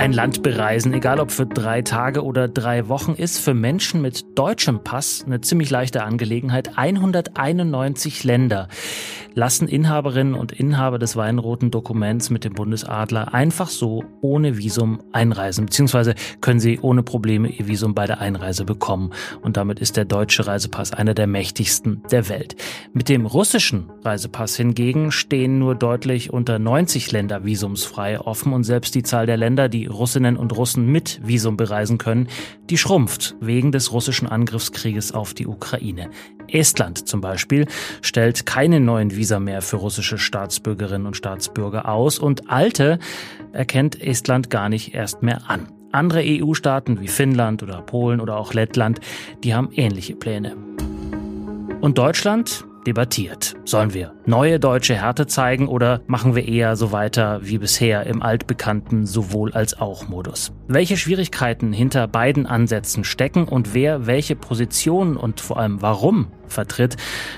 Ein Land bereisen, egal ob für drei Tage oder drei Wochen, ist für Menschen mit deutschem Pass eine ziemlich leichte Angelegenheit. 191 Länder lassen Inhaberinnen und Inhaber des weinroten Dokuments mit dem Bundesadler einfach so ohne Visum einreisen, beziehungsweise können sie ohne Probleme ihr Visum bei der Einreise bekommen. Und damit ist der deutsche Reisepass einer der mächtigsten der Welt. Mit dem russischen Reisepass hingegen stehen nur deutlich unter 90 Länder visumsfrei offen und selbst die Zahl der Länder, die Russinnen und Russen mit Visum bereisen können, die schrumpft wegen des russischen Angriffskrieges auf die Ukraine. Estland zum Beispiel stellt keine neuen Visa mehr für russische Staatsbürgerinnen und Staatsbürger aus und alte erkennt Estland gar nicht erst mehr an. Andere EU-Staaten wie Finnland oder Polen oder auch Lettland, die haben ähnliche Pläne. Und Deutschland? Debattiert. Sollen wir neue deutsche Härte zeigen oder machen wir eher so weiter wie bisher im altbekannten sowohl als auch Modus? Welche Schwierigkeiten hinter beiden Ansätzen stecken und wer welche Position und vor allem warum vertritt,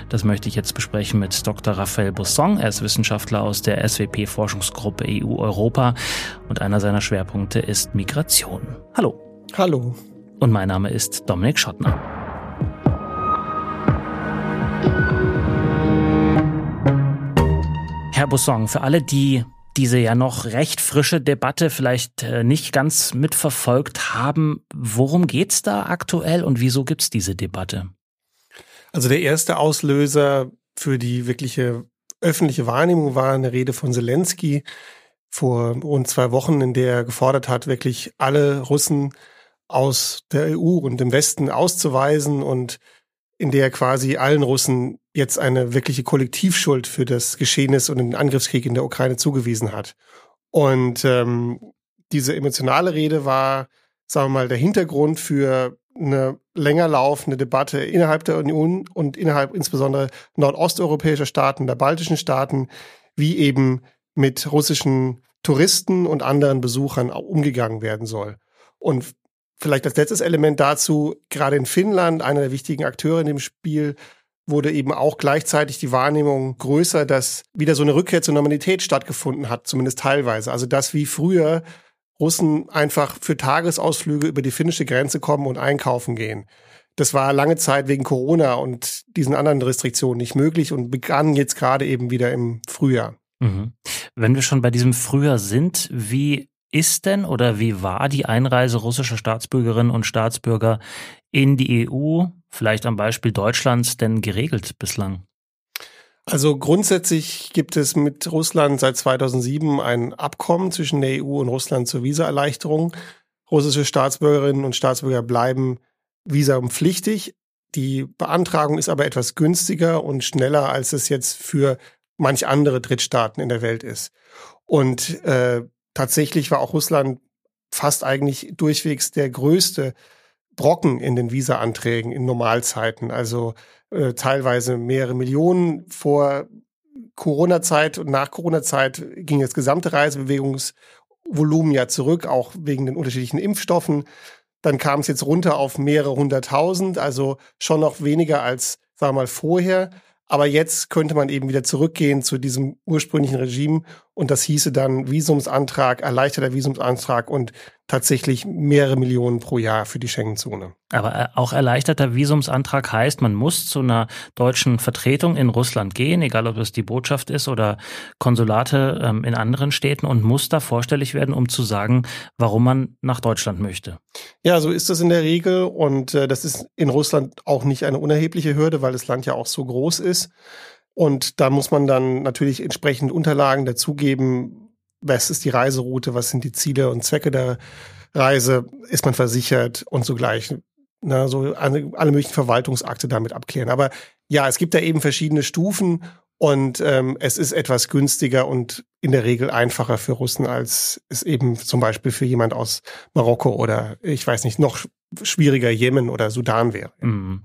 das möchte ich jetzt besprechen mit Dr. Raphael Busson. Er ist Wissenschaftler aus der SWP-Forschungsgruppe EU-Europa und einer seiner Schwerpunkte ist Migration. Hallo. Hallo. Und mein Name ist Dominik Schottner. Herr Busson, für alle, die diese ja noch recht frische Debatte vielleicht äh, nicht ganz mitverfolgt haben, worum geht's da aktuell und wieso gibt's diese Debatte? Also der erste Auslöser für die wirkliche öffentliche Wahrnehmung war eine Rede von Zelensky vor rund zwei Wochen, in der er gefordert hat, wirklich alle Russen aus der EU und dem Westen auszuweisen und in der er quasi allen Russen jetzt eine wirkliche Kollektivschuld für das Geschehnis und den Angriffskrieg in der Ukraine zugewiesen hat. Und ähm, diese emotionale Rede war, sagen wir mal, der Hintergrund für eine länger laufende Debatte innerhalb der Union und innerhalb insbesondere nordosteuropäischer Staaten, der baltischen Staaten, wie eben mit russischen Touristen und anderen Besuchern umgegangen werden soll. Und vielleicht als letztes Element dazu, gerade in Finnland, einer der wichtigen Akteure in dem Spiel, wurde eben auch gleichzeitig die Wahrnehmung größer, dass wieder so eine Rückkehr zur Normalität stattgefunden hat, zumindest teilweise. Also dass wie früher Russen einfach für Tagesausflüge über die finnische Grenze kommen und einkaufen gehen. Das war lange Zeit wegen Corona und diesen anderen Restriktionen nicht möglich und begann jetzt gerade eben wieder im Frühjahr. Mhm. Wenn wir schon bei diesem Frühjahr sind, wie ist denn oder wie war die Einreise russischer Staatsbürgerinnen und Staatsbürger in die EU, vielleicht am Beispiel Deutschlands, denn geregelt bislang? Also grundsätzlich gibt es mit Russland seit 2007 ein Abkommen zwischen der EU und Russland zur Visaerleichterung. Russische Staatsbürgerinnen und Staatsbürger bleiben visampflichtig. Die Beantragung ist aber etwas günstiger und schneller, als es jetzt für manch andere Drittstaaten in der Welt ist. Und äh, tatsächlich war auch Russland fast eigentlich durchwegs der größte Brocken in den Visa-Anträgen in Normalzeiten. Also äh, teilweise mehrere Millionen vor Corona-Zeit und nach Corona-Zeit ging das gesamte Reisebewegungsvolumen ja zurück, auch wegen den unterschiedlichen Impfstoffen. Dann kam es jetzt runter auf mehrere hunderttausend, also schon noch weniger als, sagen wir mal, vorher. Aber jetzt könnte man eben wieder zurückgehen zu diesem ursprünglichen Regime und das hieße dann Visumsantrag, erleichterter Visumsantrag und tatsächlich mehrere Millionen pro Jahr für die Schengen-Zone. Aber äh, auch erleichterter Visumsantrag heißt, man muss zu einer deutschen Vertretung in Russland gehen, egal ob es die Botschaft ist oder Konsulate ähm, in anderen Städten und muss da vorstellig werden, um zu sagen, warum man nach Deutschland möchte. Ja, so ist das in der Regel und äh, das ist in Russland auch nicht eine unerhebliche Hürde, weil das Land ja auch so groß ist. Und da muss man dann natürlich entsprechend Unterlagen dazugeben. Was ist die Reiseroute? Was sind die Ziele und Zwecke der Reise? Ist man versichert und so gleich? Na, so alle, alle möglichen Verwaltungsakte damit abklären. Aber ja, es gibt da eben verschiedene Stufen und ähm, es ist etwas günstiger und in der Regel einfacher für Russen, als es eben zum Beispiel für jemand aus Marokko oder ich weiß nicht, noch schwieriger Jemen oder Sudan wäre. Mhm.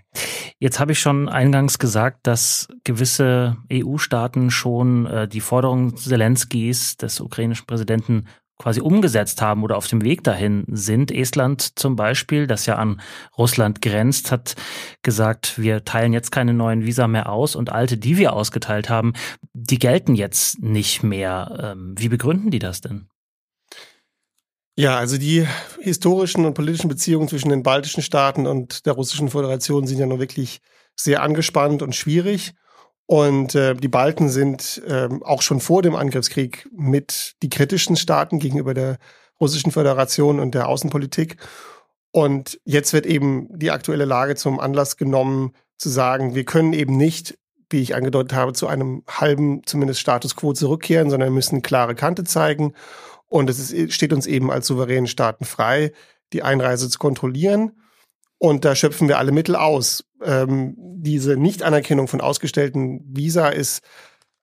Jetzt habe ich schon eingangs gesagt, dass gewisse EU-Staaten schon äh, die Forderung Zelenskis, des ukrainischen Präsidenten, quasi umgesetzt haben oder auf dem Weg dahin sind. Estland zum Beispiel, das ja an Russland grenzt, hat gesagt, wir teilen jetzt keine neuen Visa mehr aus und alte, die wir ausgeteilt haben, die gelten jetzt nicht mehr. Ähm, wie begründen die das denn? Ja, also die historischen und politischen Beziehungen zwischen den baltischen Staaten und der Russischen Föderation sind ja nun wirklich sehr angespannt und schwierig. Und äh, die Balten sind äh, auch schon vor dem Angriffskrieg mit die kritischen Staaten gegenüber der Russischen Föderation und der Außenpolitik. Und jetzt wird eben die aktuelle Lage zum Anlass genommen, zu sagen, wir können eben nicht, wie ich angedeutet habe, zu einem halben zumindest Status quo zurückkehren, sondern müssen klare Kante zeigen. Und es ist, steht uns eben als souveränen Staaten frei, die Einreise zu kontrollieren. Und da schöpfen wir alle Mittel aus. Ähm, diese Nichtanerkennung von ausgestellten Visa ist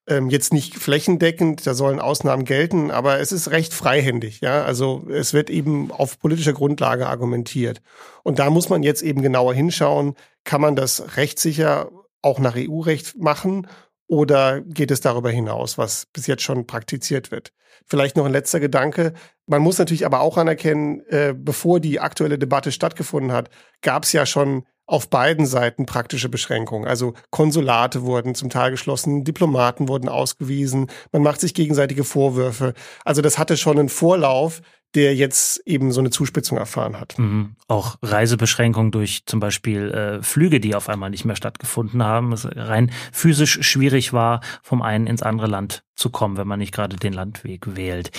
ähm, jetzt nicht flächendeckend, da sollen Ausnahmen gelten, aber es ist recht freihändig. Ja, also es wird eben auf politischer Grundlage argumentiert. Und da muss man jetzt eben genauer hinschauen, kann man das rechtssicher auch nach EU-Recht machen oder geht es darüber hinaus, was bis jetzt schon praktiziert wird? Vielleicht noch ein letzter Gedanke. Man muss natürlich aber auch anerkennen, äh, bevor die aktuelle Debatte stattgefunden hat, gab es ja schon auf beiden Seiten praktische Beschränkungen. Also Konsulate wurden zum Teil geschlossen, Diplomaten wurden ausgewiesen, man macht sich gegenseitige Vorwürfe. Also das hatte schon einen Vorlauf, der jetzt eben so eine Zuspitzung erfahren hat. Mhm. Auch Reisebeschränkungen durch zum Beispiel äh, Flüge, die auf einmal nicht mehr stattgefunden haben. Es rein physisch schwierig war, vom einen ins andere Land zu kommen, wenn man nicht gerade den Landweg wählt.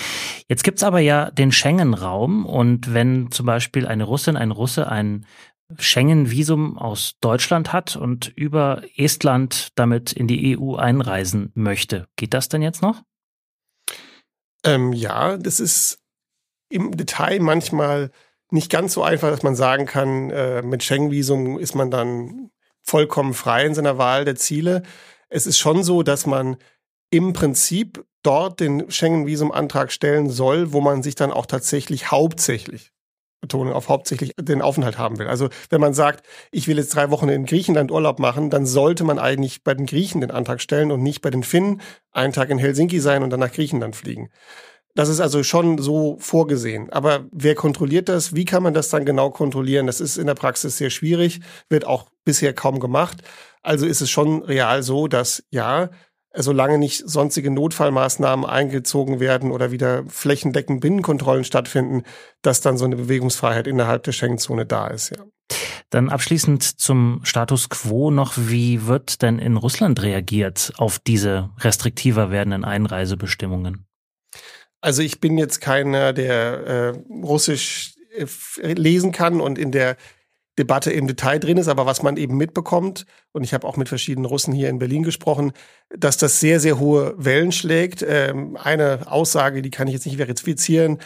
Jetzt gibt's aber ja den Schengen-Raum und wenn zum Beispiel eine Russin, ein Russe ein Schengen-Visum aus Deutschland hat und über Estland damit in die EU einreisen möchte. Geht das denn jetzt noch? Ähm, ja, das ist im Detail manchmal nicht ganz so einfach, dass man sagen kann, äh, mit Schengen-Visum ist man dann vollkommen frei in seiner Wahl der Ziele. Es ist schon so, dass man im Prinzip dort den Schengen-Visum-Antrag stellen soll, wo man sich dann auch tatsächlich hauptsächlich Betonung auf hauptsächlich den Aufenthalt haben will. Also wenn man sagt, ich will jetzt drei Wochen in Griechenland Urlaub machen, dann sollte man eigentlich bei den Griechen den Antrag stellen und nicht bei den Finnen einen Tag in Helsinki sein und dann nach Griechenland fliegen. Das ist also schon so vorgesehen. Aber wer kontrolliert das? Wie kann man das dann genau kontrollieren? Das ist in der Praxis sehr schwierig, wird auch bisher kaum gemacht. Also ist es schon real so, dass ja, solange nicht sonstige Notfallmaßnahmen eingezogen werden oder wieder flächendeckend Binnenkontrollen stattfinden, dass dann so eine Bewegungsfreiheit innerhalb der Schengenzone da ist, ja. Dann abschließend zum Status quo noch. Wie wird denn in Russland reagiert auf diese restriktiver werdenden Einreisebestimmungen? Also ich bin jetzt keiner, der äh, Russisch äh, lesen kann und in der Debatte im Detail drin ist, aber was man eben mitbekommt, und ich habe auch mit verschiedenen Russen hier in Berlin gesprochen, dass das sehr, sehr hohe Wellen schlägt. Ähm, eine Aussage, die kann ich jetzt nicht verifizieren,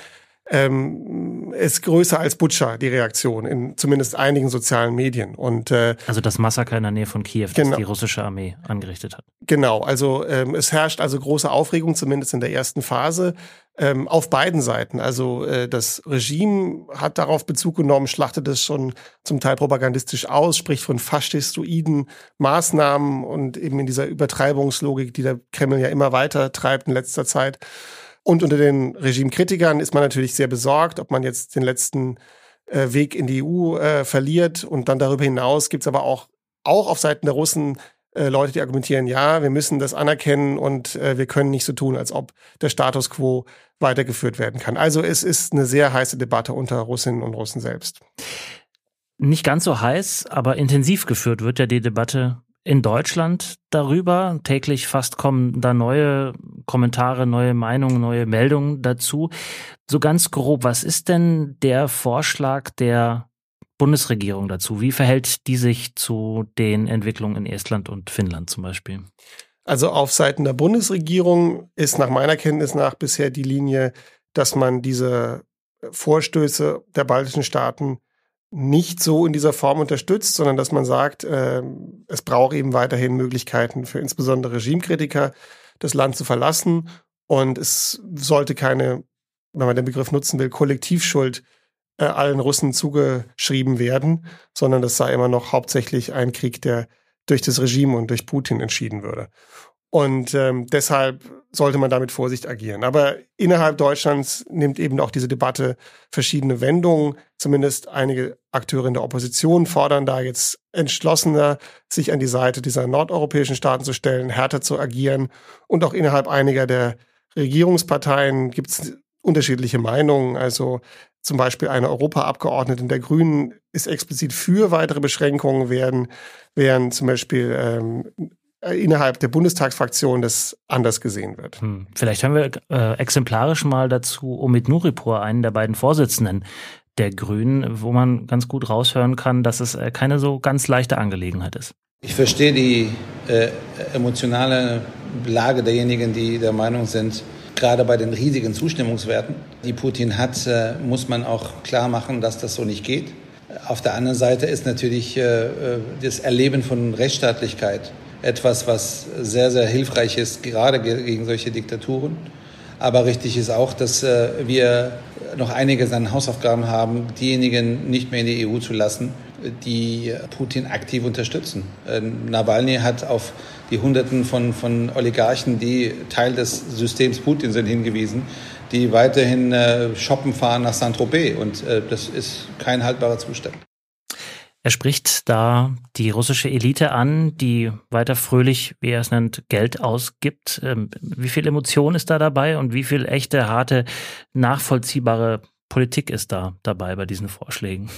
ähm, ist größer als Butcher, die Reaktion, in zumindest einigen sozialen Medien. Und, äh, also das Massaker in der Nähe von Kiew, genau, das die russische Armee angerichtet hat. Genau, also ähm, es herrscht also große Aufregung, zumindest in der ersten Phase, ähm, auf beiden Seiten. Also äh, das Regime hat darauf Bezug genommen, schlachtet es schon zum Teil propagandistisch aus, spricht von faschistoiden Maßnahmen und eben in dieser Übertreibungslogik, die der Kreml ja immer weiter treibt in letzter Zeit. Und unter den Regimekritikern ist man natürlich sehr besorgt, ob man jetzt den letzten äh, Weg in die EU äh, verliert. Und dann darüber hinaus gibt es aber auch, auch auf Seiten der Russen äh, Leute, die argumentieren, ja, wir müssen das anerkennen und äh, wir können nicht so tun, als ob der Status quo weitergeführt werden kann. Also es ist eine sehr heiße Debatte unter Russinnen und Russen selbst. Nicht ganz so heiß, aber intensiv geführt wird ja die Debatte in Deutschland darüber. Täglich fast kommen da neue Kommentare, neue Meinungen, neue Meldungen dazu. So ganz grob, was ist denn der Vorschlag der Bundesregierung dazu? Wie verhält die sich zu den Entwicklungen in Estland und Finnland zum Beispiel? Also auf Seiten der Bundesregierung ist nach meiner Kenntnis nach bisher die Linie, dass man diese Vorstöße der baltischen Staaten nicht so in dieser Form unterstützt, sondern dass man sagt, äh, es braucht eben weiterhin Möglichkeiten für insbesondere Regimekritiker, das Land zu verlassen. Und es sollte keine, wenn man den Begriff nutzen will, Kollektivschuld äh, allen Russen zugeschrieben werden, sondern das sei immer noch hauptsächlich ein Krieg, der durch das Regime und durch Putin entschieden würde. Und ähm, deshalb sollte man damit Vorsicht agieren. Aber innerhalb Deutschlands nimmt eben auch diese Debatte verschiedene Wendungen. Zumindest einige Akteure in der Opposition fordern da jetzt entschlossener, sich an die Seite dieser nordeuropäischen Staaten zu stellen, härter zu agieren. Und auch innerhalb einiger der Regierungsparteien gibt es unterschiedliche Meinungen. Also zum Beispiel eine Europaabgeordnete der Grünen ist explizit für weitere Beschränkungen, während, während zum Beispiel ähm, innerhalb der Bundestagsfraktion das anders gesehen wird. Hm. Vielleicht hören wir äh, exemplarisch mal dazu Omid Nuripur, einen der beiden Vorsitzenden der Grünen, wo man ganz gut raushören kann, dass es äh, keine so ganz leichte Angelegenheit ist. Ich verstehe die äh, emotionale Lage derjenigen, die der Meinung sind, gerade bei den riesigen Zustimmungswerten, die Putin hat, äh, muss man auch klar machen, dass das so nicht geht. Auf der anderen Seite ist natürlich äh, äh, das Erleben von Rechtsstaatlichkeit etwas, was sehr, sehr hilfreich ist, gerade gegen solche Diktaturen. Aber richtig ist auch, dass wir noch einige seine Hausaufgaben haben, diejenigen nicht mehr in die EU zu lassen, die Putin aktiv unterstützen. Nawalny hat auf die Hunderten von, von Oligarchen, die Teil des Systems Putin sind, hingewiesen, die weiterhin äh, shoppen fahren nach Saint-Tropez. Und äh, das ist kein haltbarer Zustand. Er spricht da die russische Elite an, die weiter fröhlich, wie er es nennt, Geld ausgibt. Ähm, wie viel Emotion ist da dabei und wie viel echte, harte, nachvollziehbare Politik ist da dabei bei diesen Vorschlägen?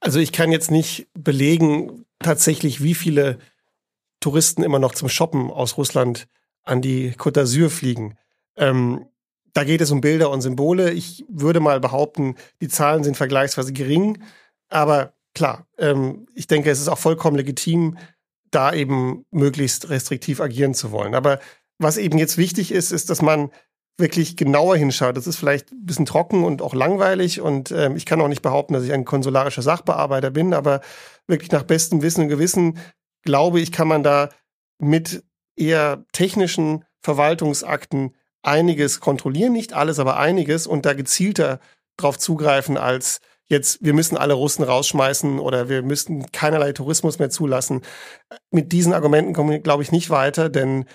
Also ich kann jetzt nicht belegen tatsächlich, wie viele Touristen immer noch zum Shoppen aus Russland an die Côte d'Azur fliegen. Ähm, da geht es um Bilder und Symbole. Ich würde mal behaupten, die Zahlen sind vergleichsweise gering. Aber klar, ähm, ich denke, es ist auch vollkommen legitim, da eben möglichst restriktiv agieren zu wollen. Aber was eben jetzt wichtig ist, ist, dass man wirklich genauer hinschaut. Das ist vielleicht ein bisschen trocken und auch langweilig und ähm, ich kann auch nicht behaupten, dass ich ein konsularischer Sachbearbeiter bin, aber wirklich nach bestem Wissen und Gewissen glaube ich, kann man da mit eher technischen Verwaltungsakten einiges kontrollieren, nicht alles, aber einiges und da gezielter drauf zugreifen als jetzt, wir müssen alle Russen rausschmeißen oder wir müssten keinerlei Tourismus mehr zulassen. Mit diesen Argumenten kommen wir, glaube ich, nicht weiter, denn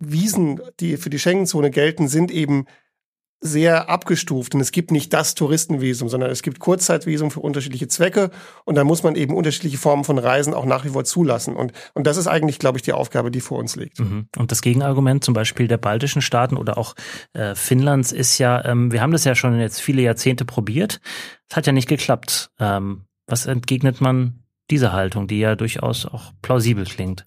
Wiesen, die für die Schengen-Zone gelten, sind eben sehr abgestuft und es gibt nicht das Touristenvisum, sondern es gibt Kurzzeitvisum für unterschiedliche Zwecke und da muss man eben unterschiedliche Formen von Reisen auch nach wie vor zulassen und und das ist eigentlich, glaube ich, die Aufgabe, die vor uns liegt. Mhm. Und das Gegenargument zum Beispiel der baltischen Staaten oder auch äh, Finnlands ist ja, ähm, wir haben das ja schon jetzt viele Jahrzehnte probiert, es hat ja nicht geklappt. Ähm, was entgegnet man dieser Haltung, die ja durchaus auch plausibel klingt?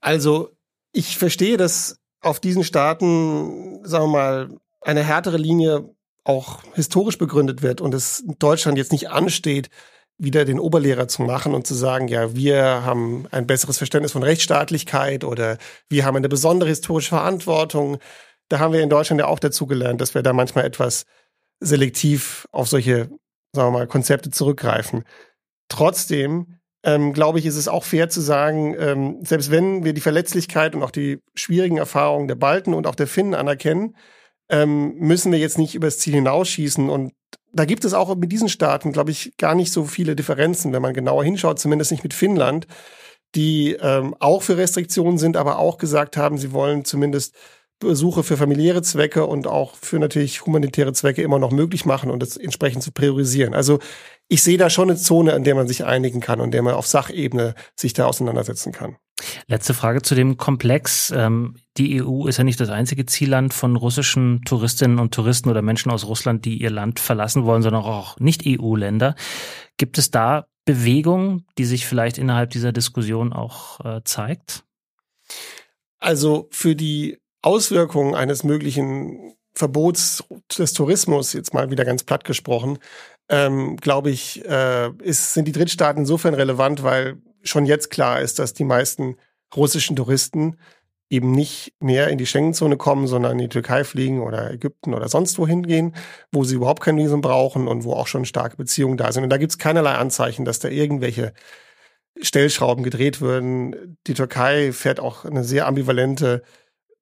Also ich verstehe, dass auf diesen Staaten, sagen wir mal, eine härtere Linie auch historisch begründet wird und es Deutschland jetzt nicht ansteht, wieder den Oberlehrer zu machen und zu sagen, ja, wir haben ein besseres Verständnis von Rechtsstaatlichkeit oder wir haben eine besondere historische Verantwortung. Da haben wir in Deutschland ja auch dazu gelernt, dass wir da manchmal etwas selektiv auf solche, sagen wir mal, Konzepte zurückgreifen. Trotzdem ähm, glaube ich, ist es auch fair zu sagen, ähm, selbst wenn wir die Verletzlichkeit und auch die schwierigen Erfahrungen der Balten und auch der Finnen anerkennen, ähm, müssen wir jetzt nicht übers Ziel hinausschießen. Und da gibt es auch mit diesen Staaten, glaube ich, gar nicht so viele Differenzen, wenn man genauer hinschaut, zumindest nicht mit Finnland, die ähm, auch für Restriktionen sind, aber auch gesagt haben, sie wollen zumindest Besuche für familiäre Zwecke und auch für natürlich humanitäre Zwecke immer noch möglich machen und das entsprechend zu priorisieren. Also ich sehe da schon eine Zone, an der man sich einigen kann und der man auf Sachebene sich da auseinandersetzen kann. Letzte Frage zu dem Komplex. Ähm, die EU ist ja nicht das einzige Zielland von russischen Touristinnen und Touristen oder Menschen aus Russland, die ihr Land verlassen wollen, sondern auch Nicht-EU-Länder. Gibt es da Bewegung, die sich vielleicht innerhalb dieser Diskussion auch äh, zeigt? Also für die Auswirkungen eines möglichen Verbots des Tourismus, jetzt mal wieder ganz platt gesprochen, ähm, glaube ich, äh, ist, sind die Drittstaaten insofern relevant, weil schon jetzt klar ist, dass die meisten russischen Touristen eben nicht mehr in die Schengenzone kommen, sondern in die Türkei fliegen oder Ägypten oder sonst wohin gehen, wo sie überhaupt kein Visum brauchen und wo auch schon starke Beziehungen da sind. Und da gibt es keinerlei Anzeichen, dass da irgendwelche Stellschrauben gedreht würden. Die Türkei fährt auch eine sehr ambivalente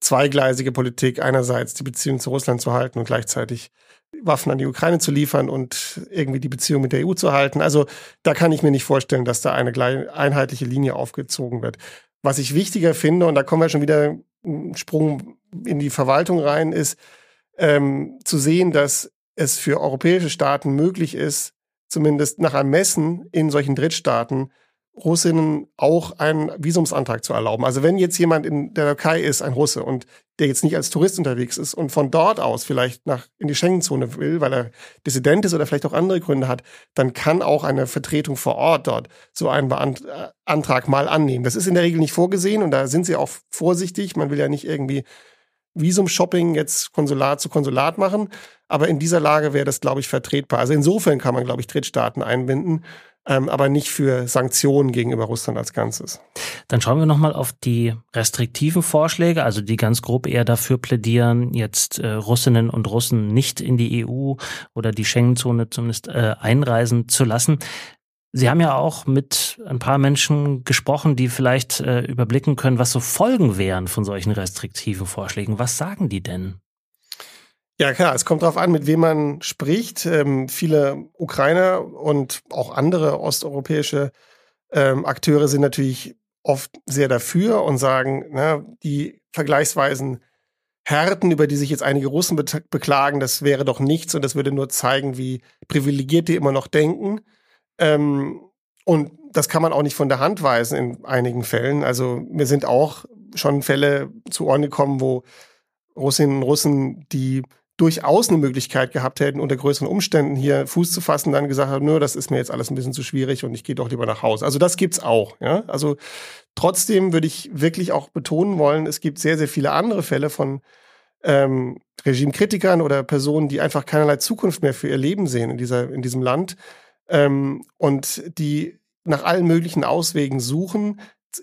zweigleisige Politik, einerseits die Beziehung zu Russland zu halten und gleichzeitig Waffen an die Ukraine zu liefern und irgendwie die Beziehung mit der EU zu halten. Also da kann ich mir nicht vorstellen, dass da eine einheitliche Linie aufgezogen wird. Was ich wichtiger finde, und da kommen wir schon wieder einen Sprung in die Verwaltung rein, ist ähm, zu sehen, dass es für europäische Staaten möglich ist, zumindest nach Ermessen in solchen Drittstaaten Russinnen auch einen Visumsantrag zu erlauben. Also wenn jetzt jemand in der Türkei ist, ein Russe, und der jetzt nicht als Tourist unterwegs ist und von dort aus vielleicht nach in die Schengenzone will, weil er Dissident ist oder vielleicht auch andere Gründe hat, dann kann auch eine Vertretung vor Ort dort so einen Beant äh, Antrag mal annehmen. Das ist in der Regel nicht vorgesehen und da sind sie auch vorsichtig. Man will ja nicht irgendwie Visum-Shopping jetzt Konsulat zu Konsulat machen. Aber in dieser Lage wäre das, glaube ich, vertretbar. Also insofern kann man, glaube ich, Drittstaaten einbinden, ähm, aber nicht für Sanktionen gegenüber Russland als Ganzes. Dann schauen wir nochmal auf die restriktiven Vorschläge, also die ganz grob eher dafür plädieren, jetzt äh, Russinnen und Russen nicht in die EU oder die Schengenzone zumindest äh, einreisen zu lassen. Sie haben ja auch mit ein paar Menschen gesprochen, die vielleicht äh, überblicken können, was so Folgen wären von solchen restriktiven Vorschlägen. Was sagen die denn? Ja, klar, es kommt darauf an, mit wem man spricht. Ähm, viele Ukrainer und auch andere osteuropäische ähm, Akteure sind natürlich oft sehr dafür und sagen, na, die vergleichsweisen Härten, über die sich jetzt einige Russen be beklagen, das wäre doch nichts und das würde nur zeigen, wie privilegiert die immer noch denken. Ähm, und das kann man auch nicht von der Hand weisen in einigen Fällen. Also mir sind auch schon Fälle zu Ohren gekommen, wo Russinnen und Russen, die durchaus eine Möglichkeit gehabt hätten, unter größeren Umständen hier Fuß zu fassen, dann gesagt haben, nö, das ist mir jetzt alles ein bisschen zu schwierig und ich gehe doch lieber nach Hause. Also das gibt's auch. Ja? Also trotzdem würde ich wirklich auch betonen wollen, es gibt sehr, sehr viele andere Fälle von ähm, Regimekritikern oder Personen, die einfach keinerlei Zukunft mehr für ihr Leben sehen in, dieser, in diesem Land ähm, und die nach allen möglichen Auswegen suchen,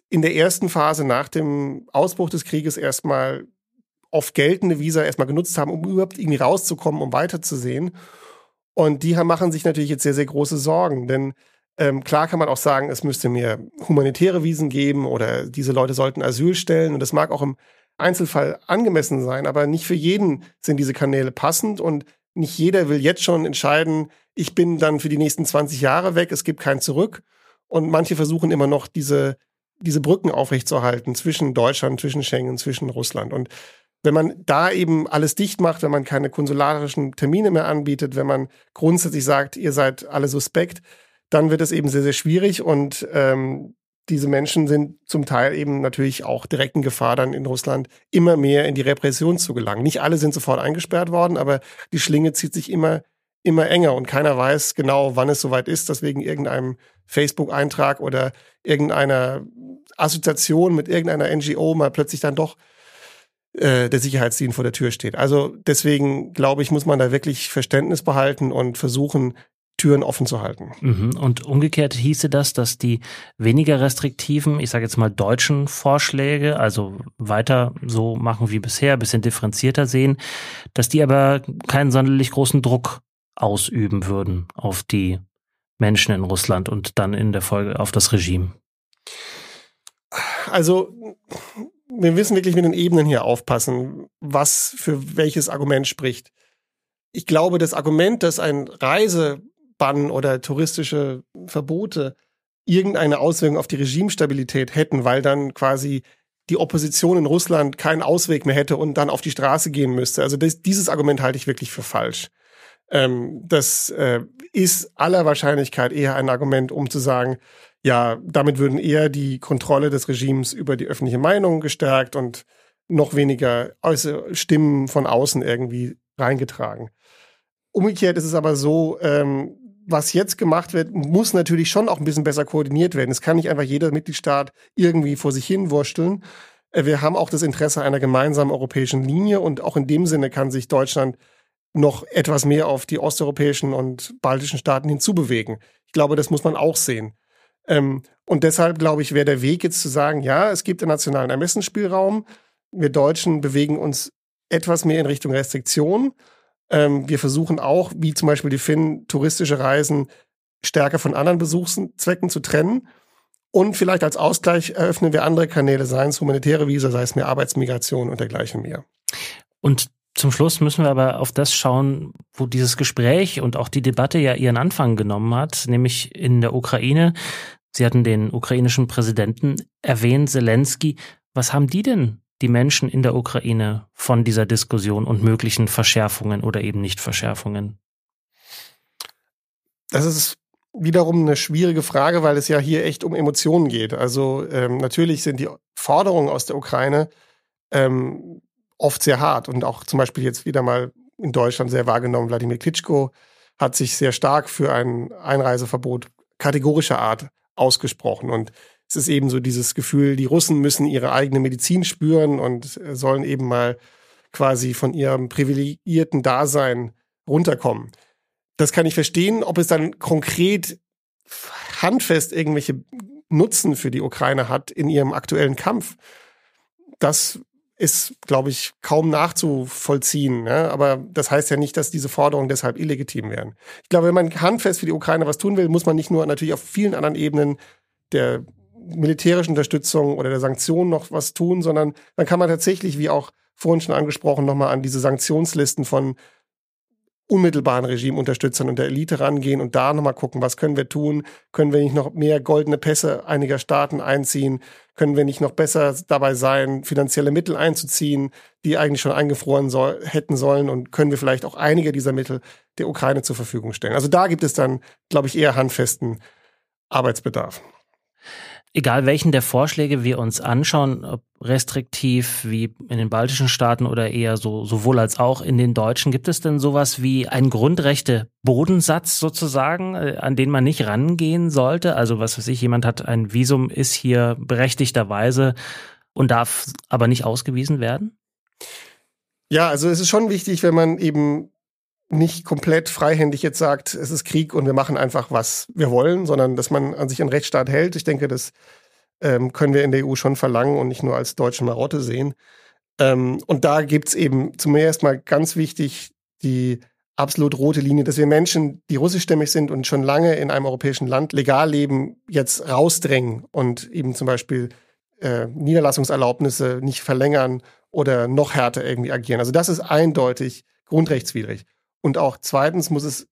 in der ersten Phase nach dem Ausbruch des Krieges erstmal oft geltende Visa erstmal genutzt haben, um überhaupt irgendwie rauszukommen, um weiterzusehen. Und die machen sich natürlich jetzt sehr, sehr große Sorgen, denn ähm, klar kann man auch sagen, es müsste mehr humanitäre Visen geben oder diese Leute sollten Asyl stellen und das mag auch im Einzelfall angemessen sein, aber nicht für jeden sind diese Kanäle passend und nicht jeder will jetzt schon entscheiden, ich bin dann für die nächsten 20 Jahre weg, es gibt kein Zurück. Und manche versuchen immer noch diese, diese Brücken aufrechtzuerhalten zwischen Deutschland, zwischen Schengen, zwischen Russland. Und wenn man da eben alles dicht macht, wenn man keine konsularischen Termine mehr anbietet, wenn man grundsätzlich sagt, ihr seid alle suspekt, dann wird es eben sehr, sehr schwierig und ähm, diese Menschen sind zum Teil eben natürlich auch direkt in Gefahr, dann in Russland immer mehr in die Repression zu gelangen. Nicht alle sind sofort eingesperrt worden, aber die Schlinge zieht sich immer immer enger und keiner weiß genau, wann es soweit ist, dass wegen irgendeinem Facebook-Eintrag oder irgendeiner Assoziation mit irgendeiner NGO mal plötzlich dann doch äh, der Sicherheitsdienst vor der Tür steht. Also deswegen glaube ich, muss man da wirklich Verständnis behalten und versuchen, Türen offen zu halten. Mhm. Und umgekehrt hieße das, dass die weniger restriktiven, ich sage jetzt mal deutschen Vorschläge, also weiter so machen wie bisher, bisschen differenzierter sehen, dass die aber keinen sonderlich großen Druck ausüben würden auf die Menschen in Russland und dann in der Folge auf das Regime? Also wir müssen wirklich mit den Ebenen hier aufpassen, was für welches Argument spricht. Ich glaube, das Argument, dass ein Reisebann oder touristische Verbote irgendeine Auswirkung auf die Regimestabilität hätten, weil dann quasi die Opposition in Russland keinen Ausweg mehr hätte und dann auf die Straße gehen müsste. Also das, dieses Argument halte ich wirklich für falsch. Ähm, das äh, ist aller Wahrscheinlichkeit eher ein Argument, um zu sagen, ja, damit würden eher die Kontrolle des Regimes über die öffentliche Meinung gestärkt und noch weniger Stimmen von außen irgendwie reingetragen. Umgekehrt ist es aber so, ähm, was jetzt gemacht wird, muss natürlich schon auch ein bisschen besser koordiniert werden. Es kann nicht einfach jeder Mitgliedstaat irgendwie vor sich hin wursteln. Äh, wir haben auch das Interesse einer gemeinsamen europäischen Linie und auch in dem Sinne kann sich Deutschland noch etwas mehr auf die osteuropäischen und baltischen Staaten hinzubewegen. Ich glaube, das muss man auch sehen. Ähm, und deshalb, glaube ich, wäre der Weg jetzt zu sagen, ja, es gibt einen nationalen Ermessensspielraum. Wir Deutschen bewegen uns etwas mehr in Richtung Restriktion. Ähm, wir versuchen auch, wie zum Beispiel die Finnen, touristische Reisen stärker von anderen Besuchszwecken zu trennen. Und vielleicht als Ausgleich eröffnen wir andere Kanäle, seien es humanitäre Visa, sei es mehr Arbeitsmigration und dergleichen mehr. Und zum Schluss müssen wir aber auf das schauen, wo dieses Gespräch und auch die Debatte ja ihren Anfang genommen hat, nämlich in der Ukraine. Sie hatten den ukrainischen Präsidenten erwähnt, Zelensky. Was haben die denn, die Menschen in der Ukraine, von dieser Diskussion und möglichen Verschärfungen oder eben nicht Verschärfungen? Das ist wiederum eine schwierige Frage, weil es ja hier echt um Emotionen geht. Also ähm, natürlich sind die Forderungen aus der Ukraine ähm, oft sehr hart und auch zum Beispiel jetzt wieder mal in Deutschland sehr wahrgenommen. Wladimir Klitschko hat sich sehr stark für ein Einreiseverbot kategorischer Art ausgesprochen und es ist eben so dieses Gefühl, die Russen müssen ihre eigene Medizin spüren und sollen eben mal quasi von ihrem privilegierten Dasein runterkommen. Das kann ich verstehen. Ob es dann konkret handfest irgendwelche Nutzen für die Ukraine hat in ihrem aktuellen Kampf, das ist, glaube ich, kaum nachzuvollziehen. Ne? Aber das heißt ja nicht, dass diese Forderungen deshalb illegitim wären. Ich glaube, wenn man handfest für die Ukraine was tun will, muss man nicht nur natürlich auf vielen anderen Ebenen der militärischen Unterstützung oder der Sanktionen noch was tun, sondern dann kann man tatsächlich, wie auch vorhin schon angesprochen, nochmal an diese Sanktionslisten von unmittelbaren Regimeunterstützern und der Elite rangehen und da nochmal gucken, was können wir tun? Können wir nicht noch mehr goldene Pässe einiger Staaten einziehen? Können wir nicht noch besser dabei sein, finanzielle Mittel einzuziehen, die eigentlich schon eingefroren soll, hätten sollen? Und können wir vielleicht auch einige dieser Mittel der Ukraine zur Verfügung stellen? Also da gibt es dann, glaube ich, eher handfesten Arbeitsbedarf. Egal welchen der Vorschläge wir uns anschauen, ob restriktiv wie in den baltischen Staaten oder eher so sowohl als auch in den deutschen, gibt es denn sowas wie einen Grundrechte-Bodensatz sozusagen, äh, an den man nicht rangehen sollte? Also was weiß ich, jemand hat ein Visum, ist hier berechtigterweise und darf aber nicht ausgewiesen werden? Ja, also es ist schon wichtig, wenn man eben nicht komplett freihändig jetzt sagt, es ist Krieg und wir machen einfach, was wir wollen, sondern dass man an sich einen Rechtsstaat hält. Ich denke, das ähm, können wir in der EU schon verlangen und nicht nur als deutsche Marotte sehen. Ähm, und da gibt's eben zunächst mal ganz wichtig die absolut rote Linie, dass wir Menschen, die russischstämmig sind und schon lange in einem europäischen Land legal leben, jetzt rausdrängen und eben zum Beispiel äh, Niederlassungserlaubnisse nicht verlängern oder noch härter irgendwie agieren. Also das ist eindeutig grundrechtswidrig. Und auch zweitens muss es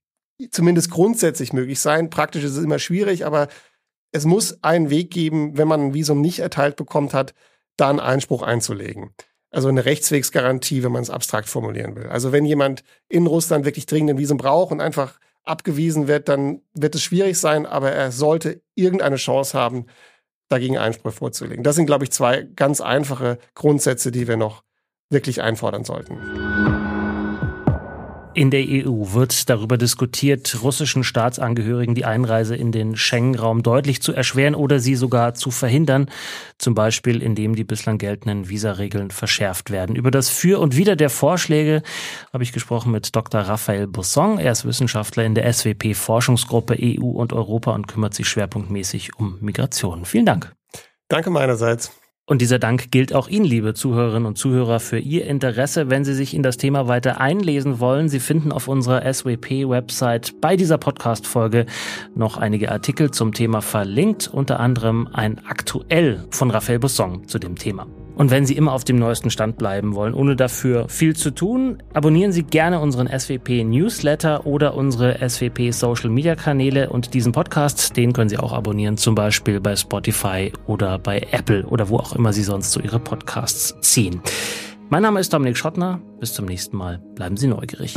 zumindest grundsätzlich möglich sein. Praktisch ist es immer schwierig, aber es muss einen Weg geben, wenn man ein Visum nicht erteilt bekommt hat, da einen Einspruch einzulegen. Also eine Rechtswegsgarantie, wenn man es abstrakt formulieren will. Also wenn jemand in Russland wirklich dringend ein Visum braucht und einfach abgewiesen wird, dann wird es schwierig sein, aber er sollte irgendeine Chance haben, dagegen Einspruch vorzulegen. Das sind, glaube ich, zwei ganz einfache Grundsätze, die wir noch wirklich einfordern sollten. In der EU wird darüber diskutiert, russischen Staatsangehörigen die Einreise in den Schengen-Raum deutlich zu erschweren oder sie sogar zu verhindern, zum Beispiel indem die bislang geltenden Visaregeln verschärft werden. Über das Für und Wider der Vorschläge habe ich gesprochen mit Dr. Raphael Busson. Er ist Wissenschaftler in der SWP-Forschungsgruppe EU und Europa und kümmert sich schwerpunktmäßig um Migration. Vielen Dank. Danke meinerseits. Und dieser Dank gilt auch Ihnen, liebe Zuhörerinnen und Zuhörer, für Ihr Interesse. Wenn Sie sich in das Thema weiter einlesen wollen, Sie finden auf unserer SWP-Website bei dieser Podcast-Folge noch einige Artikel zum Thema verlinkt, unter anderem ein aktuell von Raphael Busson zu dem Thema. Und wenn Sie immer auf dem neuesten Stand bleiben wollen, ohne dafür viel zu tun, abonnieren Sie gerne unseren SWP Newsletter oder unsere SWP Social Media Kanäle und diesen Podcast, den können Sie auch abonnieren, zum Beispiel bei Spotify oder bei Apple oder wo auch immer Sie sonst so Ihre Podcasts ziehen. Mein Name ist Dominik Schottner. Bis zum nächsten Mal. Bleiben Sie neugierig.